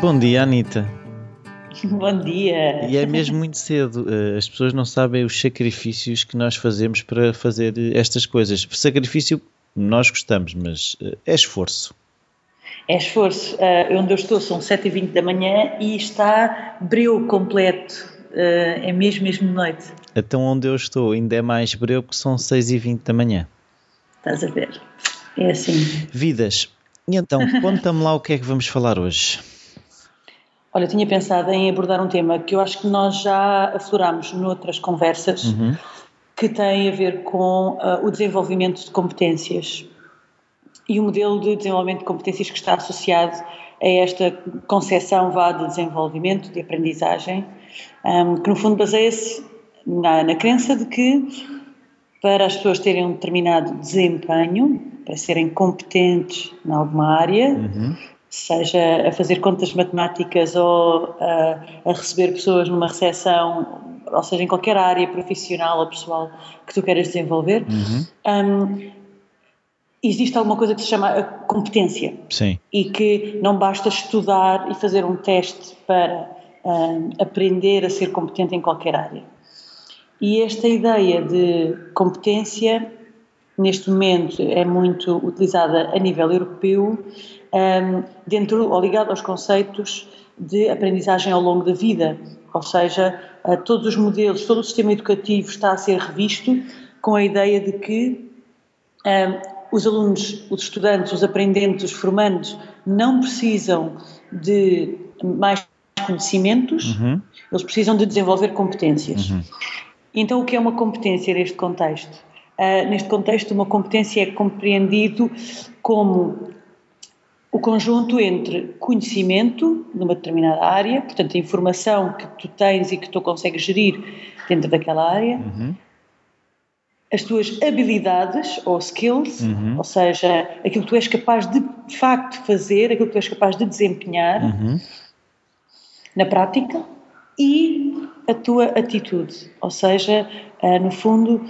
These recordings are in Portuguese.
Bom dia, Anitta. Bom dia. E é mesmo muito cedo. Eh, As pessoas não sabem os sacrifícios que nós fazemos para fazer estas coisas. Sacrifício, nós gostamos, mas eh, é esforço. É esforço. Uh, onde eu estou são 7h20 da manhã e está breu completo. Uh, é mesmo, mesmo noite. Então, onde eu estou ainda é mais breu porque são 6h20 da manhã. Estás a ver? É assim. Vidas. E então, conta-me lá o que é que vamos falar hoje. Olha, eu tinha pensado em abordar um tema que eu acho que nós já aflorámos noutras conversas, Uhum. que tem a ver com uh, o desenvolvimento de competências e o modelo de desenvolvimento de competências que está associado a esta concepção vá de desenvolvimento, de aprendizagem, um, que no fundo baseia-se na, na crença de que para as pessoas terem um determinado desempenho, para serem competentes em alguma área, Uhum. Seja a fazer contas matemáticas ou a, a receber pessoas numa recepção, ou seja, em qualquer área profissional ou pessoal que tu queiras desenvolver, Uhum. hum, existe alguma coisa que se chama a competência Sim. e que não basta estudar e fazer um teste para hum, aprender a ser competente em qualquer área. E esta ideia de competência, neste momento, é muito utilizada a nível europeu, dentro ou ligado aos conceitos de aprendizagem ao longo da vida, ou seja, eh, todos os modelos, todo o sistema educativo está a ser revisto com a ideia de que os alunos, os estudantes, os aprendentes, os formandos não precisam de mais conhecimentos, Uhum. eles precisam de desenvolver competências. Uhum. Então, o que é uma competência neste contexto? Ah, neste contexto, uma competência é compreendido como o conjunto entre conhecimento numa determinada área, portanto, a informação que tu tens e que tu consegues gerir dentro daquela área, Uhum. as tuas habilidades ou skills, Uhum. ou seja, aquilo que tu és capaz de, de facto fazer, aquilo que tu és capaz de desempenhar Uhum. na prática e a tua atitude, ou seja, ah, no fundo,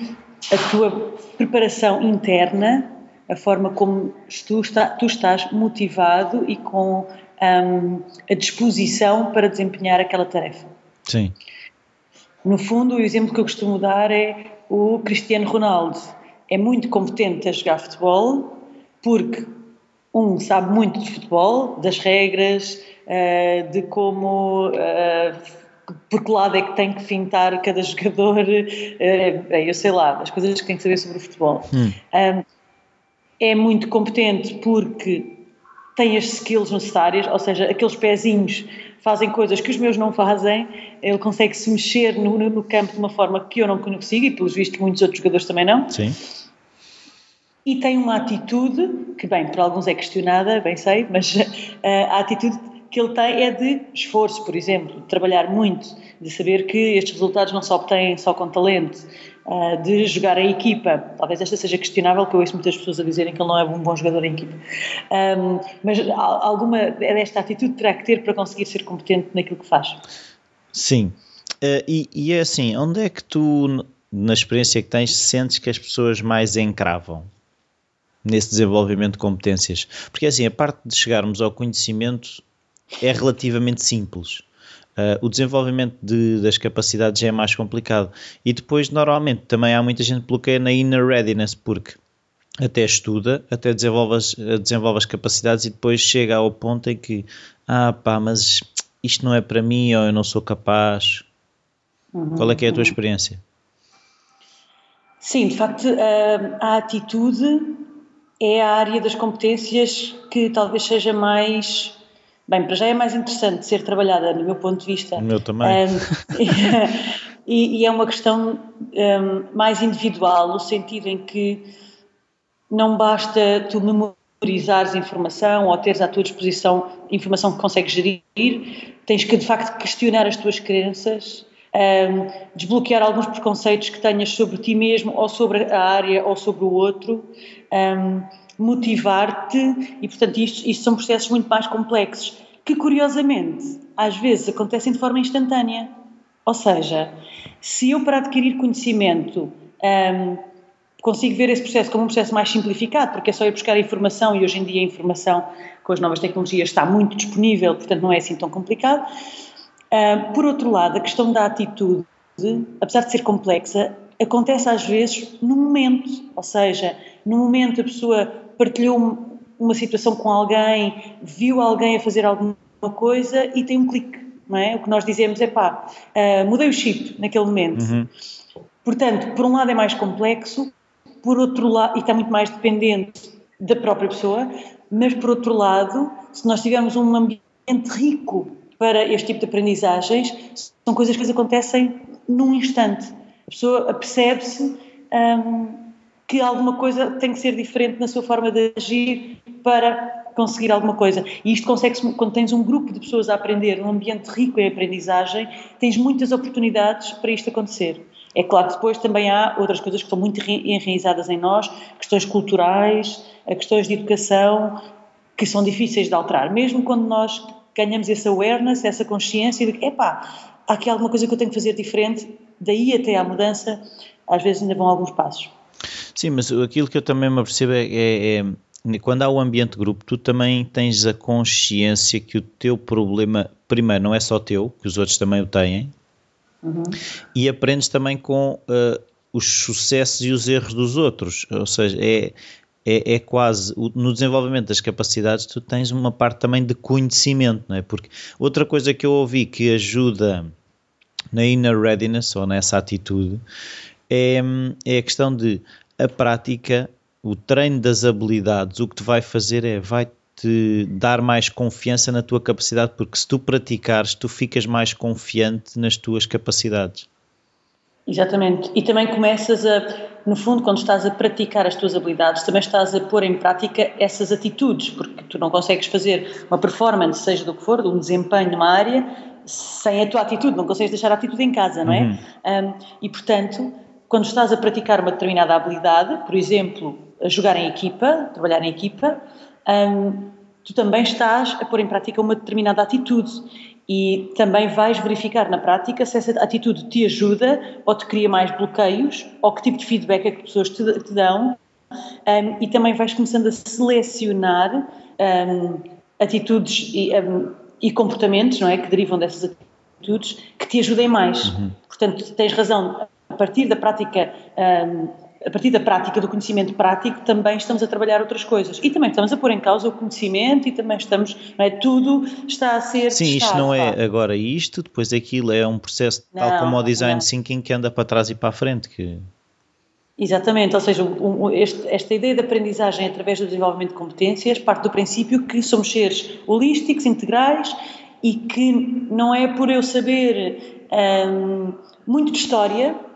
a tua preparação interna, a forma como tu, está, tu estás motivado e com ahm, a disposição para desempenhar aquela tarefa. Sim. No fundo, o exemplo que eu costumo dar é o Cristiano Ronaldo. É muito competente a jogar futebol porque, um, sabe muito de futebol, das regras, eh, de como. Por que lado é que tem que fintar cada jogador, eh, bem, eu sei lá, as coisas que tem que saber sobre o futebol. Hum. Um, é muito competente porque tem as skills necessárias, ou seja, aqueles pezinhos fazem coisas que os meus não fazem, ele consegue se mexer no, no- campo de uma forma que eu não consigo e, pelos vistos, muitos outros jogadores também não. Sim. E tem uma atitude, que bem, para alguns é questionada, bem sei, mas eh, a atitude que ele tem é de esforço, por exemplo, de trabalhar muito, de saber que estes resultados não se obtêm só com talento, eh, de jogar em equipa. Talvez esta seja questionável, porque eu ouço muitas pessoas a dizerem que ele não é um bom jogador em equipa. Mas al- alguma desta atitude terá que ter para conseguir ser competente naquilo que faz. Sim. Eh, e, e é assim, onde é que tu, na experiência que tens, sentes que as pessoas mais encravam nesse desenvolvimento de competências? Porque assim, a parte de chegarmos ao conhecimento é relativamente simples. Eh, o desenvolvimento de- das capacidades é mais complicado. E depois, normalmente, também há muita gente que bloqueia na inner readiness, porque até estuda, até desenvolve as, desenvolve as capacidades e depois chega ao ponto em que, ah pá, mas isto não é para mim ou eu não sou capaz. Qual é que é a tua experiência? Sim, de facto, a, a atitude é a área das competências que talvez seja mais. Bem, para já é mais interessante ser trabalhada, no meu ponto de vista. O meu também. Um, e, e é uma questão um, mais individual, no sentido em que não basta tu memorizares informação ou teres à tua disposição informação que consegues gerir, tens que de facto questionar as tuas crenças, um, desbloquear alguns preconceitos que tenhas sobre ti mesmo ou sobre a área ou sobre o outro, motivar-te e portanto isto, isto são processos muito mais complexos que curiosamente às vezes acontecem de forma instantânea. Ou seja, se eu para adquirir conhecimento um, consigo ver esse processo como um processo mais simplificado, porque é só ir buscar a informação e hoje em dia a informação com as novas tecnologias está muito disponível, portanto não é assim tão complicado. Uh, por outro lado, a questão da atitude, apesar de ser complexa, acontece às vezes no momento, ou seja, no momento a pessoa partilhou uma situação com alguém, viu alguém a fazer alguma coisa e tem um clique, não é? O que nós dizemos é pá, uh, mudei o chip naquele momento. Uhum. Portanto, por um lado é mais complexo, por outro lado, e está muito mais dependente da própria pessoa, mas por outro lado, se nós tivermos um ambiente rico para este tipo de aprendizagens, são coisas que acontecem num instante. A pessoa percebe-se um, que alguma coisa tem que ser diferente na sua forma de agir para conseguir alguma coisa. E isto consegue-se quando tens um grupo de pessoas a aprender, num ambiente rico em aprendizagem, tens muitas oportunidades para isto acontecer. É claro que depois também há outras coisas que estão muito enraizadas em nós, questões culturais, questões de educação, que são difíceis de alterar, mesmo quando nós ganhamos essa awareness, essa consciência de que, epá, há aqui alguma coisa que eu tenho que fazer diferente, daí até à mudança, às vezes ainda vão alguns passos. Sim, mas aquilo que eu também me apercebo é, é, é quando há o ambiente grupo, tu também tens a consciência que o teu problema, primeiro, não é só teu, que os outros também o têm, uhum. e aprendes também com uh, os sucessos e os erros dos outros. Ou seja, é, é, é, quase no desenvolvimento das capacidades tu tens uma parte também de conhecimento, não é? Porque outra coisa que eu ouvi que ajuda na inner readiness ou nessa atitude é, é a questão de a prática, o treino das habilidades, o que te vai fazer é vai te dar mais confiança na tua capacidade, porque se tu praticares, tu ficas mais confiante nas tuas capacidades. Exatamente. E também começas a, no fundo, quando estás a praticar as tuas habilidades, também estás a pôr em prática essas atitudes, porque tu não consegues fazer uma performance, seja do que for, um desempenho numa área, sem a tua atitude, não consegues deixar a atitude em casa, não é? Uhum. Um, e, portanto, quando estás a praticar uma determinada habilidade, por exemplo, a jogar em equipa, trabalhar em equipa, um, tu também estás a pôr em prática uma determinada atitude e também vais verificar na prática se essa atitude te ajuda ou te cria mais bloqueios ou que tipo de feedback é que as pessoas te, te dão um, e também vais começando a selecionar um, atitudes e, um, e, comportamentos não é, que derivam dessas atitudes que te ajudem mais. Uhum. Portanto, tens razão, partir da prática a partir da prática, do conhecimento prático, também estamos a trabalhar outras coisas. E também estamos a pôr em causa o conhecimento e também estamos, não é? Tudo está a ser. Sim, testado, isto não é agora isto, depois aquilo é um processo não, tal como o design não. thinking que anda para trás e para a frente. Que... Exatamente, ou seja, um, este, esta ideia de aprendizagem através do desenvolvimento de competências parte do princípio que somos seres holísticos, integrais e que não é por eu saber hum, muito de história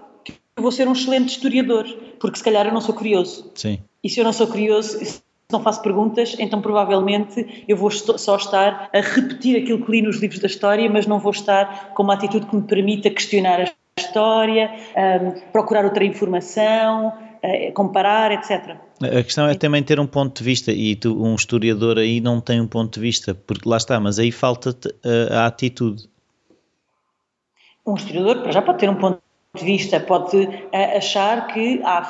eu vou ser um excelente historiador, porque se calhar eu não sou curioso. Sim. E se eu não sou curioso, se não faço perguntas, então provavelmente eu vou só estar a repetir aquilo que li nos livros da história, mas não vou estar com uma atitude que me permita questionar a história, um, procurar outra informação, uh, comparar, etc. A questão é também ter um ponto de vista, e tu, um historiador aí não tem um ponto de vista, porque lá está, mas aí falta-te a, a atitude. Um historiador, já pode ter um ponto de vista pode eh, achar que há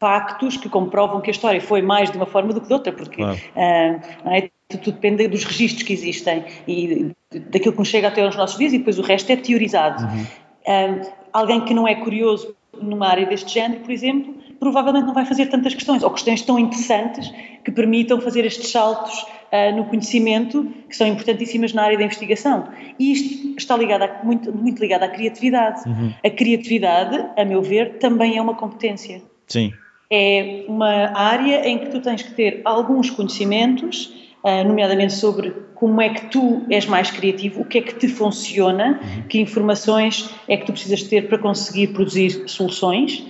factos que comprovam que a história foi mais de uma forma do que de outra, porque claro. uh, é? tudo, tudo, depende dos registros que existem e daquilo que nos chega até aos nossos dias e depois o resto é teorizado. Uhum. Uh, alguém que não é curioso numa área deste género, por exemplo, provavelmente não vai fazer tantas questões ou questões tão interessantes que permitam fazer estes saltos uh, no conhecimento que são importantíssimas na área da investigação. E isto está ligado a, muito, muito ligado à criatividade. Uhum. A criatividade, a meu ver, também é uma competência. Sim. É uma área em que tu tens que ter alguns conhecimentos, uh, nomeadamente sobre como é que tu és mais criativo, o que é que te funciona, uhum. que informações é que tu precisas ter para conseguir produzir soluções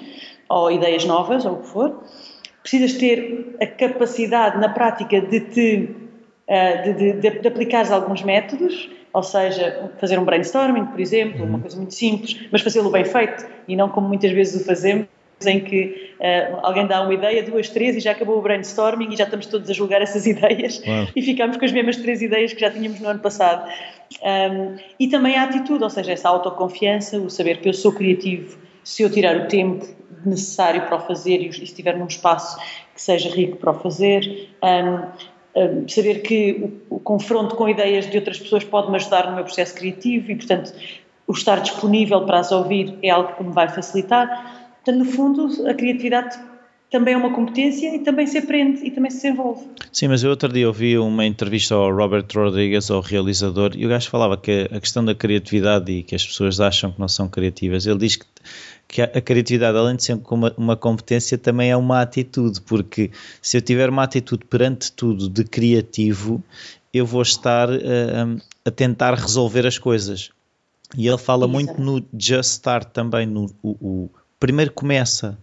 ou ideias novas, ou o que for. Precisas ter a capacidade na prática de te eh, de, de, de, de aplicares alguns métodos, ou seja, fazer um brainstorming, por exemplo, uma uhum. coisa muito simples, mas fazê-lo bem feito e não como muitas vezes o fazemos, em que uh, alguém dá uma ideia, duas, três e já acabou o brainstorming e já estamos todos a julgar essas ideias e ficamos com as mesmas três ideias que já tínhamos no ano passado. Um, e também a atitude, ou seja, essa autoconfiança, o saber que eu sou criativo se eu tirar o tempo necessário para o fazer e estiver num espaço que seja rico para o fazer. Um, um, saber que o, o, confronto com ideias de outras pessoas pode me ajudar no meu processo criativo e, portanto, o estar disponível para as ouvir é algo que me vai facilitar. Portanto, no fundo, a criatividade também é uma competência e também se aprende e também se desenvolve. Sim, mas eu outro dia ouvi uma entrevista ao Robert Rodrigues, ao realizador, e o gajo falava que a questão da criatividade e que as pessoas acham que não são criativas, ele diz que, que a criatividade, além de ser uma, uma competência, também é uma atitude, porque se eu tiver uma atitude perante tudo de criativo, eu vou estar uh, a tentar resolver as coisas. E ele fala Isso. muito no just start também, no o, o primeiro começa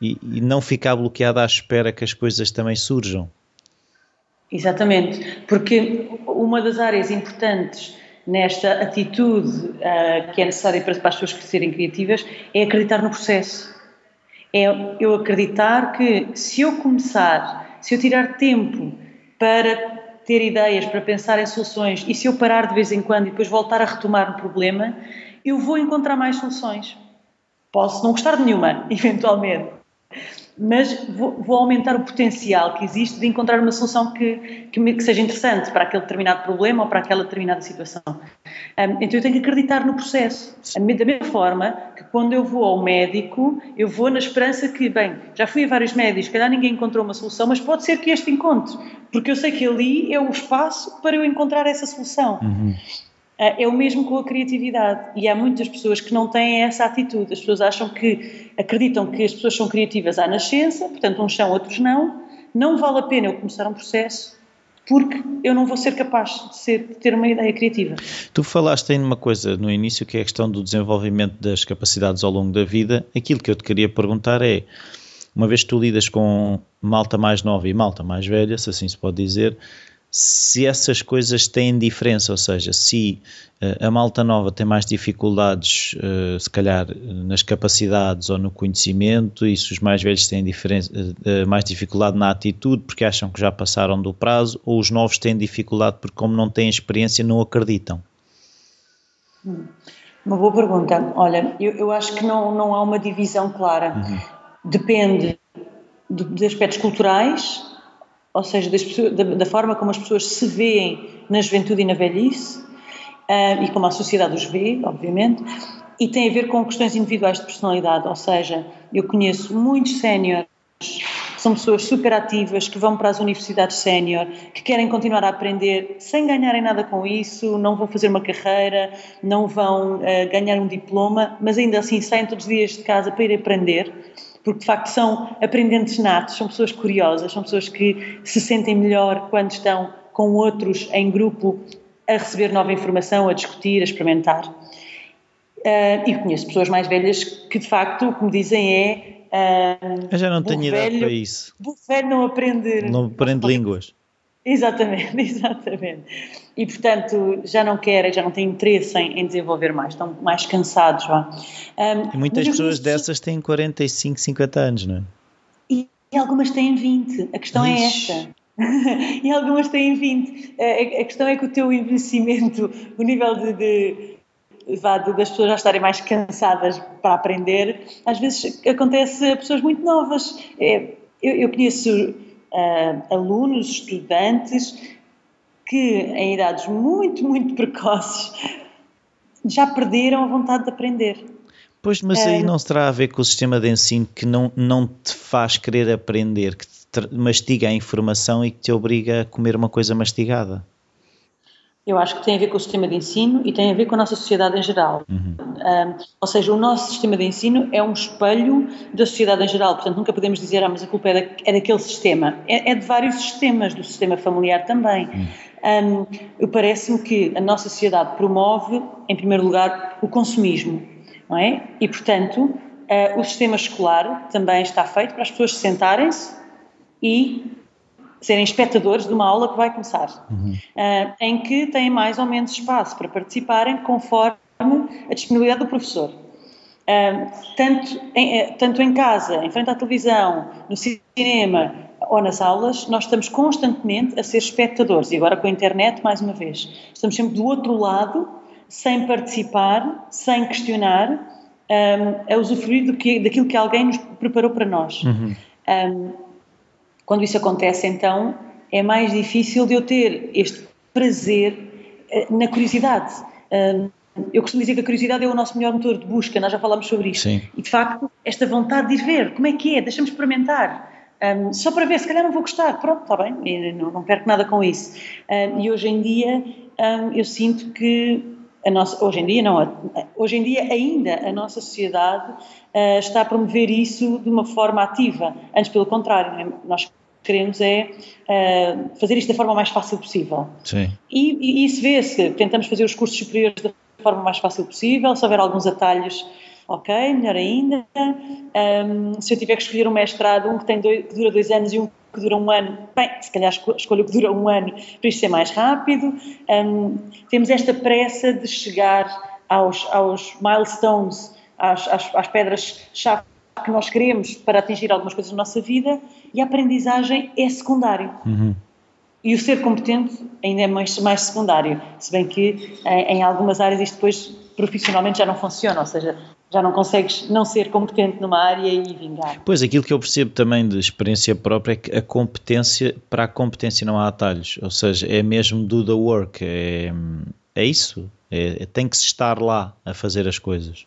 e, e não ficar bloqueado à espera que as coisas também surjam. Exatamente, porque uma das áreas importantes nesta atitude uh, que é necessária para, para as pessoas serem criativas é acreditar no processo. É eu acreditar que se eu começar, se eu tirar tempo para ter ideias, para pensar em soluções e se eu parar de vez em quando e depois voltar a retomar o problema, eu vou encontrar mais soluções. Posso não gostar de nenhuma, eventualmente, mas vou, vou, aumentar o potencial que existe de encontrar uma solução que, que, que, seja interessante para aquele determinado problema ou para aquela determinada situação. Então eu tenho que acreditar no processo. Da mesma forma que quando eu vou ao médico, eu vou na esperança que, bem, já fui a vários médicos, calhar ninguém encontrou uma solução, mas pode ser que este encontre, porque eu sei que ali é o espaço para eu encontrar essa solução. Uhum. Ah, é o mesmo com a criatividade. E há muitas pessoas que não têm essa atitude. As pessoas acham que, acreditam que as pessoas são criativas à nascença, portanto, uns são, outros não. Não vale a pena eu começar um processo porque eu não vou ser capaz de, ser, de ter uma ideia criativa. Tu falaste em uma coisa no início que é a questão do desenvolvimento das capacidades ao longo da vida. Aquilo que eu te queria perguntar é, uma vez que tu lidas com malta mais nova e malta mais velha, se assim se pode dizer, se essas coisas têm diferença, ou seja, se uh, a malta nova tem mais dificuldades, uh, se calhar, nas capacidades ou no conhecimento, e se os mais velhos têm mais dificuldade na atitude porque acham que já passaram do prazo, ou os novos têm dificuldade porque, como não têm experiência, não acreditam? Hum, uma boa pergunta. Olha, eu, eu acho que não, não há uma divisão clara. Uhum. Depende de, de aspectos culturais ou seja, da, da, forma como as pessoas se veem na juventude e na velhice, uh, e como a sociedade os vê, obviamente, e tem a ver com questões individuais de personalidade, ou seja, eu conheço muitos séniores são pessoas super ativas, que vão para as universidades sénior, que querem continuar a aprender sem ganharem nada com isso, não vão fazer uma carreira, não vão uh, ganhar um diploma, mas ainda assim saem todos os dias de casa para ir aprender porque de facto são aprendentes natos, são pessoas curiosas, são pessoas que se sentem melhor quando estão com outros em grupo a receber nova informação, a discutir, a experimentar. Uh, e conheço pessoas mais velhas que de facto o que me dizem é. Uh, Eu já não tenho idade para isso. O velho não aprende. Não aprende línguas. Exatamente, exatamente. E portanto já não querem, já não têm interesse em, em desenvolver mais, estão mais cansados. Vá. Um, muitas pessoas dessas têm 45, 50 anos, não é? E, e algumas têm 20, a questão é Ixi. é esta. e algumas têm 20. A, a, questão é que o teu envelhecimento, o nível de, de das pessoas já estarem mais cansadas para aprender, às vezes acontece a pessoas muito novas. É, eu, eu, conheço uh, alunos, estudantes, que em idades muito, muito precoces já perderam a vontade de aprender. Pois, mas aí ah, não terá a ver com o sistema de ensino que não, não te faz querer aprender, que te mastiga a informação e que te obriga a comer uma coisa mastigada? Eu acho que tem a ver com o sistema de ensino e tem a ver com a nossa sociedade em geral. Uhum. Um, ou seja, o nosso sistema de ensino é um espelho da sociedade em geral, portanto nunca podemos dizer, ah, mas a culpa é, da, é daquele sistema. É, é, de vários sistemas, do sistema familiar também. Uhum. Um, Parece-me que a nossa sociedade promove, em primeiro lugar, o consumismo, não é? E, portanto, uh, o sistema escolar também está feito para as pessoas sentarem-se e serem espectadores de uma aula que vai começar, uhum. uh, em que têm mais ou menos espaço para participarem conforme a disponibilidade do professor. Uh, tanto, em, eh, tanto em casa, em frente à televisão, no cinema ou nas aulas, nós estamos constantemente a ser espectadores e agora com a internet, mais uma vez, estamos sempre do outro lado, sem participar, sem questionar um, a usufruir do que, daquilo que alguém nos preparou para nós. Uhum. Um, quando isso acontece, então, é mais difícil de eu ter este prazer uh, na curiosidade. Eu costumo dizer que a curiosidade é o nosso melhor motor de busca, nós já falámos sobre isto. Sim. E de facto, esta vontade de ir ver como é que é, deixa-me experimentar. Um, só para ver, se calhar não vou gostar, pronto, está bem, não, não perco nada com isso. Um, e hoje em dia um, eu sinto que a nossa, hoje em dia não, hoje em dia ainda a nossa sociedade uh, está a promover isso de uma forma ativa. Antes, pelo contrário, é? nós queremos é uh, fazer isto da forma mais fácil possível. Sim. E, e isso vê-se, tentamos fazer os cursos superiores da forma mais fácil possível, se houver alguns atalhos ok, melhor ainda. Um, se eu tiver que escolher um mestrado, um que, tem dois, que dura dois anos e um que dura um ano, bem, se calhar escolho o que dura um ano para isto ser mais rápido. Um, temos esta pressa de chegar aos, aos milestones, às, às, às pedras-chave que nós queremos para atingir algumas coisas na nossa vida e a aprendizagem é secundário. Uhum. E o ser competente ainda é mais, mais secundário, se bem que em, em algumas áreas isto depois profissionalmente já não funciona, ou seja, já não consegues não ser competente numa área e vingar. Pois, aquilo que eu percebo também de experiência própria é que a competência, para a competência não há atalhos, ou seja, é mesmo do the work, é, é isso, é, tem que se estar lá a fazer as coisas.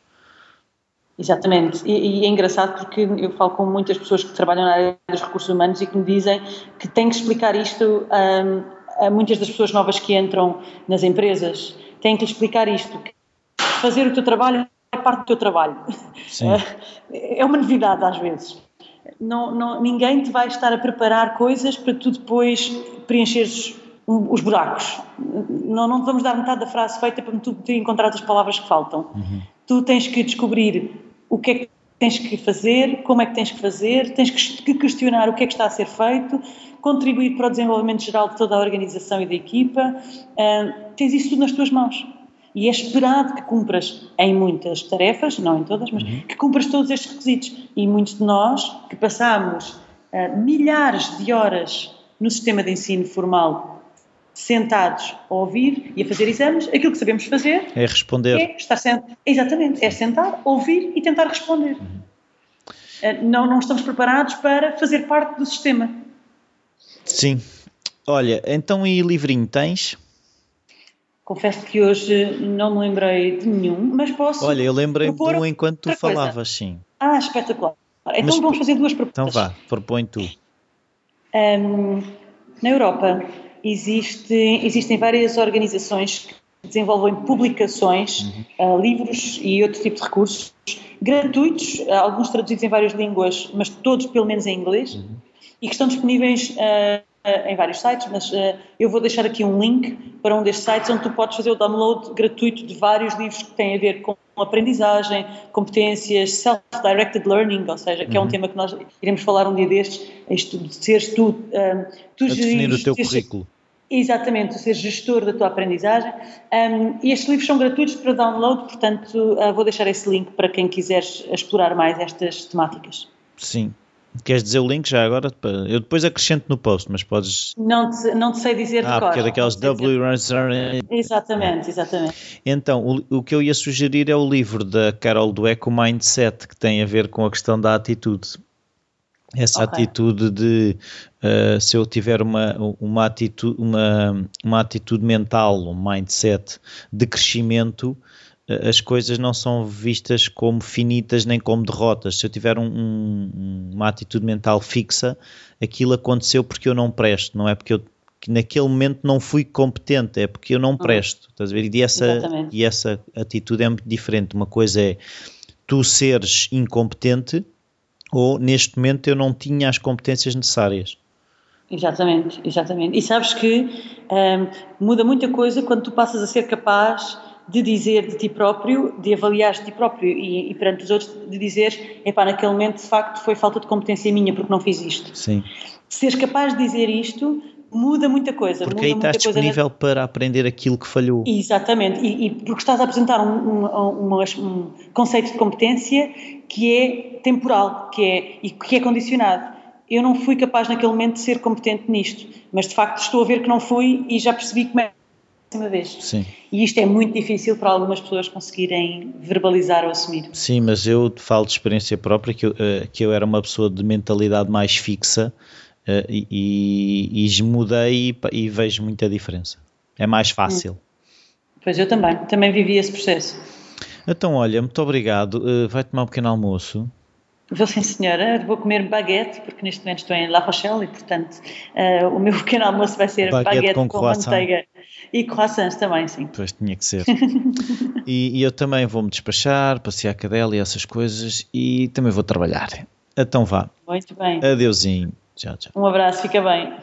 Exatamente, e, e, é engraçado porque eu falo com muitas pessoas que trabalham na área dos recursos humanos e que me dizem que têm que explicar isto a, a muitas das pessoas novas que entram nas empresas, têm que explicar isto, que fazer o teu trabalho é parte do teu trabalho. Sim. É uma novidade às vezes. Não, não, ninguém te vai estar a preparar coisas para tu depois preencheres os buracos. Não, não te vamos dar metade da frase feita para tu ter encontrado as palavras que faltam. Uhum. Tu tens que descobrir o que é que tens que fazer, como é que tens que fazer, tens que questionar o que é que está a ser feito, contribuir para o desenvolvimento geral de toda a organização e da equipa. Uh, tens isso tudo nas tuas mãos e é esperado que cumpras em muitas tarefas, não em todas, mas uhum. que cumpras todos estes requisitos. E muitos de nós que passamos uh, milhares de horas no sistema de ensino formal sentados a ouvir e a fazer exames, aquilo que sabemos fazer é responder. É estar sentado. Exatamente, é sentar, ouvir e tentar responder. Uhum. Uh, não, não estamos preparados para fazer parte do sistema. Sim. Olha, então e livrinho tens? Confesso que hoje não me lembrei de nenhum, mas posso. Olha, eu lembrei de um enquanto tu falavas, sim. Ah, espetacular. Então mas, vamos fazer duas propostas. Então vá, propõe tu. Um, na Europa existe, existem várias organizações que desenvolvem publicações, uhum. uh, livros e outro tipo de recursos gratuitos, uh, alguns traduzidos em várias línguas, mas todos pelo menos em inglês, uhum. e que estão disponíveis. Uh, eh, em vários sites, mas uh, eu vou deixar aqui um link para um destes sites onde tu podes fazer o download gratuito de vários livros que têm a ver com aprendizagem, competências, self-directed learning, ou seja, que é um uhum. tema que nós iremos falar um dia destes, isto de seres tu, um, eh, tu a definir o teu currículo. Exatamente, ser gestor da tua aprendizagem. Um, e estes livros são gratuitos para download, portanto, uh, vou deixar esse link para quem quiser explorar mais estas temáticas. Sim, Queres dizer o link já agora? Eu depois acrescento no post, mas podes. Não te, não te sei dizer ah, de cor. porque é daqueles W. Exatamente, exatamente. Então, o, o que eu ia sugerir é o livro da Carol Dweck, o Mindset, que tem a ver com a questão da atitude. Essa okay. atitude de uh, se eu tiver uma, uma, atitude, uma, uma atitude mental, um mindset de crescimento, as coisas não são vistas como finitas nem como derrotas. Se eu tiver um, um, uma atitude mental fixa, aquilo aconteceu porque eu não presto, não é porque eu que naquele momento não fui competente, é porque eu não presto. Estás a ver? E essa, e essa atitude é muito diferente. Uma coisa é tu seres incompetente ou neste momento eu não tinha as competências necessárias. Exatamente, exatamente. E sabes que hum, muda muita coisa quando tu passas a ser capaz de dizer de ti próprio, de avaliar de ti próprio e, e perante os outros, de dizer, epá, naquele momento de facto foi falta de competência minha porque não fiz isto. Sim. Seres capaz de dizer isto muda muita coisa. Porque aí estás disponível na... para aprender aquilo que falhou. Exatamente, e, e porque estás a apresentar um, um, um, um, conceito de competência que é temporal, que é, e que é condicionado. Eu não fui capaz naquele momento de ser competente nisto, mas de facto estou a ver que não fui e já percebi como é próxima vez. Sim. E isto é muito difícil para algumas pessoas conseguirem verbalizar ou assumir. Sim, mas eu falo de experiência própria que eu, uh, que eu era uma pessoa de mentalidade mais fixa e, e, e mudei e, e, vejo muita diferença. É mais fácil. Hum. Pois eu também, também vivi esse processo. Então, olha, muito obrigado. Uh, vai tomar um pequeno almoço. Vou sim, senhora. Vou comer baguete, porque neste momento estou em La Rochelle e, portanto, uh, o meu pequeno almoço vai ser baguete, baguete com, com manteiga e croissants também, sim. Pois tinha que ser. e, e, eu também vou-me despachar, passear a cadela e essas coisas e também vou trabalhar. Então vá. Muito bem. Adeusinho. Tchau, tchau. Um abraço, fica bem.